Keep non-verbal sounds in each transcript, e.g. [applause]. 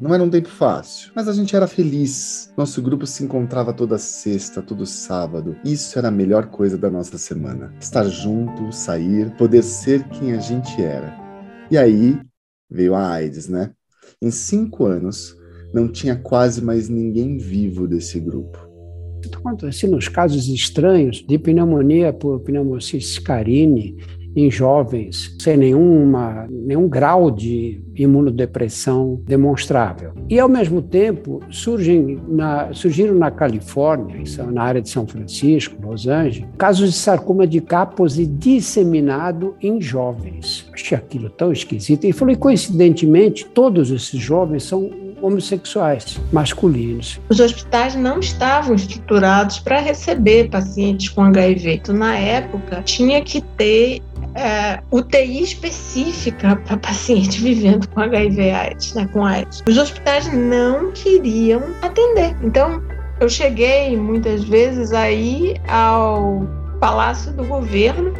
Não era um tempo fácil, mas a gente era feliz. Nosso grupo se encontrava toda sexta, todo sábado. Isso era a melhor coisa da nossa semana. Estar junto, sair, poder ser quem a gente era. E aí veio a AIDS, né? Em cinco anos, não tinha quase mais ninguém vivo desse grupo. Acontece nos casos estranhos de pneumonia por pneumocystis carini em jovens sem nenhuma, nenhum grau de imunodepressão demonstrável. E, ao mesmo tempo, surgem na, surgiram na Califórnia, na área de São Francisco, Los Angeles, casos de sarcoma de Kaposi disseminado em jovens. Achei aquilo tão esquisito. E falei, coincidentemente, todos esses jovens são homossexuais masculinos. Os hospitais não estavam estruturados para receber pacientes com HIV. Então, na época, tinha que ter é, UTI específica para paciente [laughs] vivendo com HIV/AIDS, né, com AIDS. Os hospitais não queriam atender. Então, eu cheguei muitas vezes aí ao palácio do governo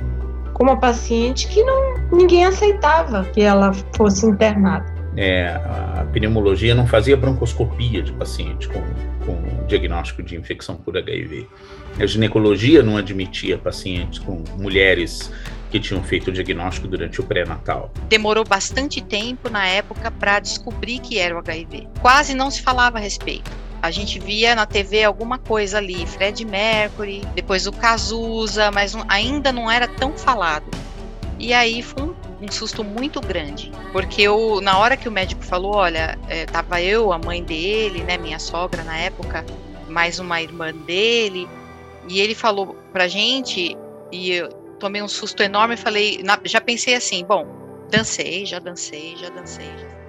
com uma paciente que não ninguém aceitava que ela fosse internada é, a pneumologia não fazia broncoscopia de paciente com, com diagnóstico de infecção por HIV. A ginecologia não admitia pacientes com mulheres que tinham feito o diagnóstico durante o pré-natal. Demorou bastante tempo na época para descobrir que era o HIV. Quase não se falava a respeito. A gente via na TV alguma coisa ali, Fred Mercury, depois o Cazuza, mas ainda não era tão falado. E aí foi um um susto muito grande, porque eu, na hora que o médico falou, olha, é, tava eu, a mãe dele, né, minha sogra na época, mais uma irmã dele, e ele falou pra gente, e eu tomei um susto enorme e falei, na, já pensei assim, bom, dancei, já dancei, já dancei. Já